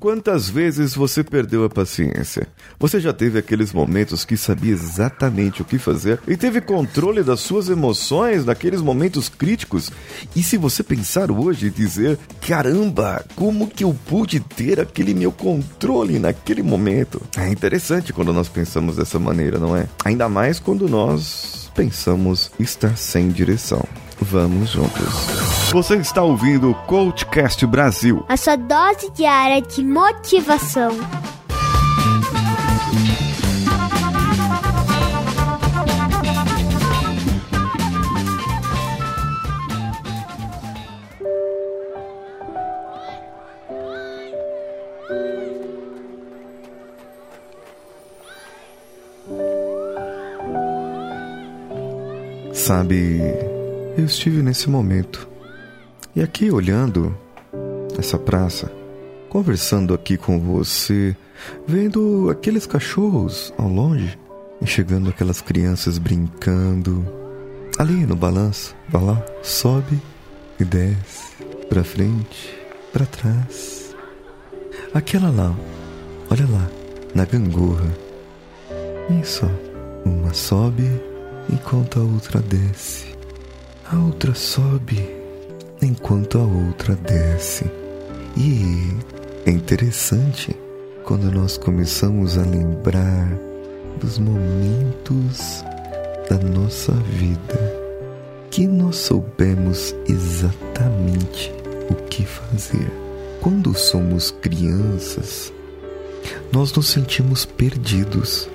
Quantas vezes você perdeu a paciência? Você já teve aqueles momentos que sabia exatamente o que fazer e teve controle das suas emoções naqueles momentos críticos? E se você pensar hoje e dizer: caramba, como que eu pude ter aquele meu controle naquele momento? É interessante quando nós pensamos dessa maneira, não é? Ainda mais quando nós pensamos estar sem direção. Vamos juntos. Você está ouvindo o Coachcast Brasil. A sua dose diária de motivação. Sabe, eu estive nesse momento. E aqui olhando essa praça, conversando aqui com você, vendo aqueles cachorros ao longe, enxergando aquelas crianças brincando, ali no balanço, vai lá, sobe e desce, pra frente, pra trás. Aquela lá, olha lá, na gangorra. Isso, uma sobe enquanto a outra desce. A outra sobe enquanto a outra desce. E é interessante quando nós começamos a lembrar dos momentos da nossa vida que nós soubemos exatamente o que fazer. Quando somos crianças, nós nos sentimos perdidos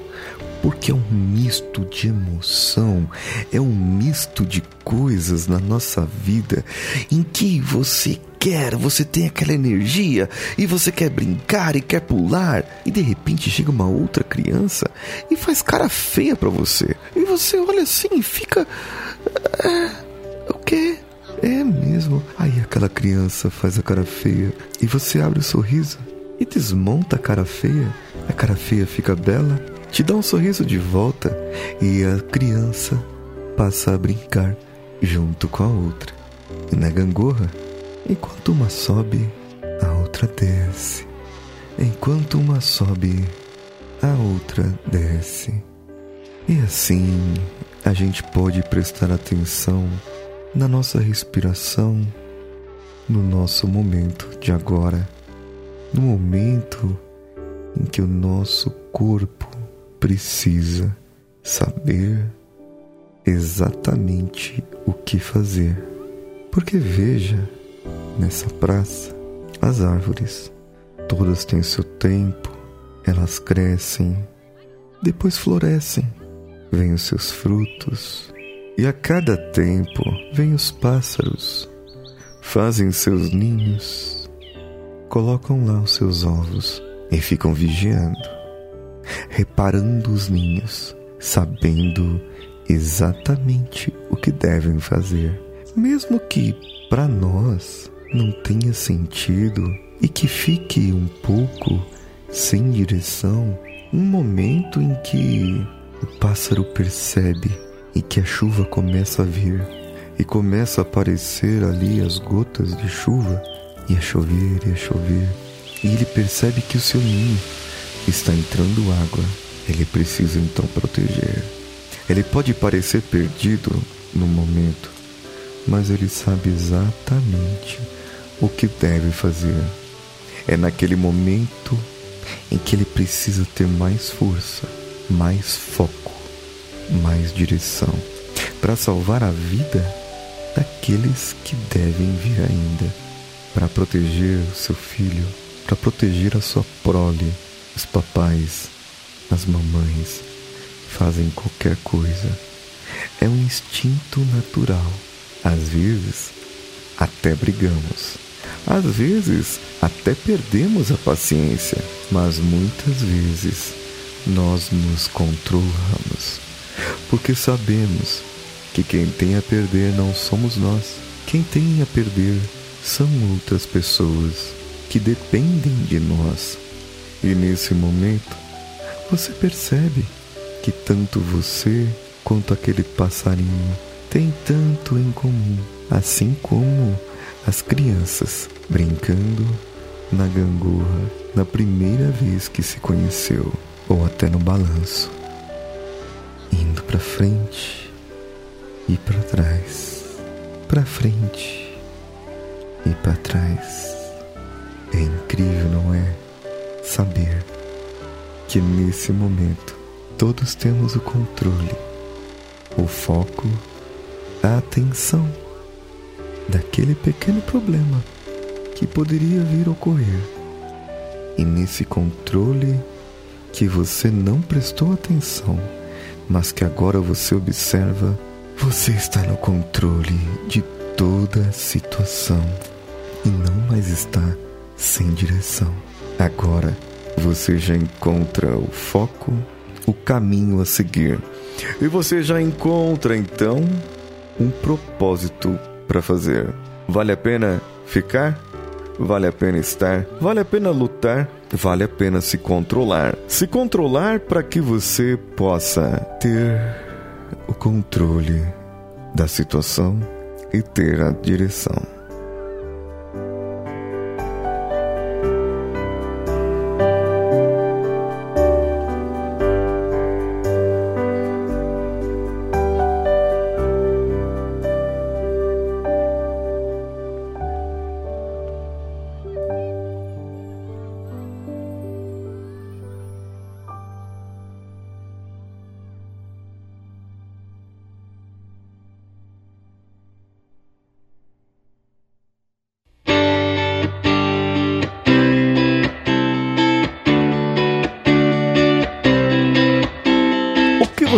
porque é um misto de emoção, é um misto de coisas na nossa vida em que você quer, você tem aquela energia e você quer brincar e quer pular e de repente chega uma outra criança e faz cara feia para você e você olha assim e fica ah, o quê? É mesmo. Aí aquela criança faz a cara feia e você abre o sorriso e desmonta a cara feia. A cara feia fica bela te dá um sorriso de volta e a criança passa a brincar junto com a outra. E na gangorra, enquanto uma sobe, a outra desce. Enquanto uma sobe, a outra desce. E assim a gente pode prestar atenção na nossa respiração, no nosso momento de agora, no momento em que o nosso corpo precisa saber exatamente o que fazer. Porque veja, nessa praça, as árvores, todas têm seu tempo, elas crescem, depois florescem, vêm os seus frutos, e a cada tempo vêm os pássaros, fazem seus ninhos, colocam lá os seus ovos e ficam vigiando reparando os ninhos, sabendo exatamente o que devem fazer. Mesmo que para nós não tenha sentido e que fique um pouco sem direção, um momento em que o pássaro percebe e que a chuva começa a vir e começa a aparecer ali as gotas de chuva e a chover e a chover e ele percebe que o seu ninho está entrando água, ele precisa então proteger. Ele pode parecer perdido no momento, mas ele sabe exatamente o que deve fazer. É naquele momento em que ele precisa ter mais força, mais foco, mais direção para salvar a vida daqueles que devem vir ainda, para proteger o seu filho, para proteger a sua prole os papais, as mamães fazem qualquer coisa. É um instinto natural. Às vezes, até brigamos. Às vezes, até perdemos a paciência. Mas muitas vezes, nós nos controlamos. Porque sabemos que quem tem a perder não somos nós. Quem tem a perder são outras pessoas que dependem de nós e nesse momento, você percebe que tanto você quanto aquele passarinho têm tanto em comum, assim como as crianças brincando na gangorra na primeira vez que se conheceu, ou até no balanço, indo para frente e para trás, para frente e para trás. É incrível, não é? Saber que nesse momento todos temos o controle, o foco, a atenção daquele pequeno problema que poderia vir a ocorrer. E nesse controle que você não prestou atenção, mas que agora você observa, você está no controle de toda a situação e não mais está sem direção. Agora você já encontra o foco, o caminho a seguir. E você já encontra então um propósito para fazer. Vale a pena ficar? Vale a pena estar? Vale a pena lutar? Vale a pena se controlar. Se controlar para que você possa ter o controle da situação e ter a direção.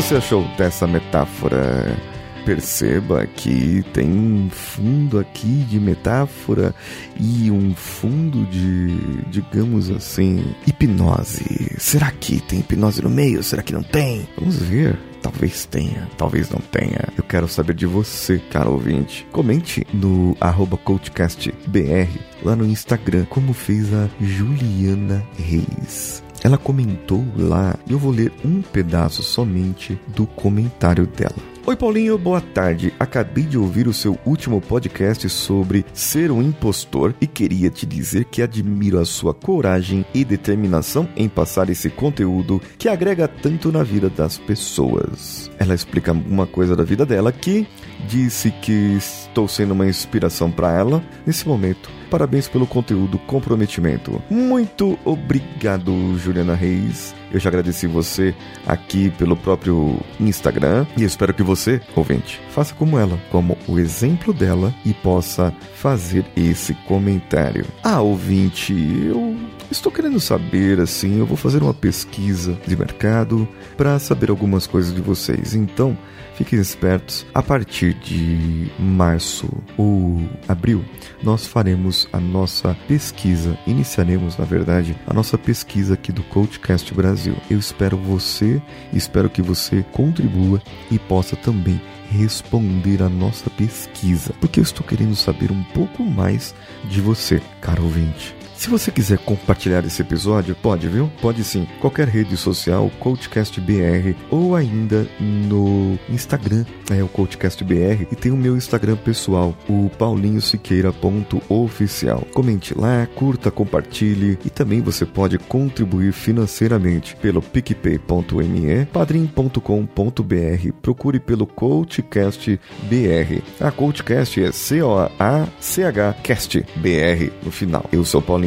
Você achou dessa metáfora? Perceba que tem um fundo aqui de metáfora e um fundo de, digamos assim, hipnose. Será que tem hipnose no meio? Será que não tem? Vamos ver. Talvez tenha, talvez não tenha. Eu quero saber de você, cara ouvinte. Comente no arroba CoachCastBR lá no Instagram, como fez a Juliana Reis. Ela comentou lá, e eu vou ler um pedaço somente do comentário dela. Oi Paulinho, boa tarde. Acabei de ouvir o seu último podcast sobre ser um impostor e queria te dizer que admiro a sua coragem e determinação em passar esse conteúdo que agrega tanto na vida das pessoas. Ela explica alguma coisa da vida dela que disse que estou sendo uma inspiração para ela nesse momento. Parabéns pelo conteúdo, comprometimento. Muito obrigado, Juliana Reis. Eu já agradeci você aqui pelo próprio Instagram e espero que você, ouvinte, faça como ela, como o exemplo dela e possa fazer esse comentário. Ah, ouvinte, eu estou querendo saber assim, eu vou fazer uma pesquisa de mercado para saber algumas coisas de vocês. Então, Fiquem espertos, a partir de março ou abril, nós faremos a nossa pesquisa, iniciaremos, na verdade, a nossa pesquisa aqui do Coachcast Brasil. Eu espero você, espero que você contribua e possa também responder a nossa pesquisa, porque eu estou querendo saber um pouco mais de você, caro ouvinte. Se você quiser compartilhar esse episódio, pode, viu? Pode sim. Qualquer rede social, CoachCastBR, ou ainda no Instagram, é o CoachCastBR, e tem o meu Instagram pessoal, o paulinhosiqueira.oficial. Comente lá, curta, compartilhe, e também você pode contribuir financeiramente pelo picpay.me, padrim.com.br, procure pelo CoachCastBR. A CoachCast é C-O-A-C-H Cast BR no final. Eu sou Paulinho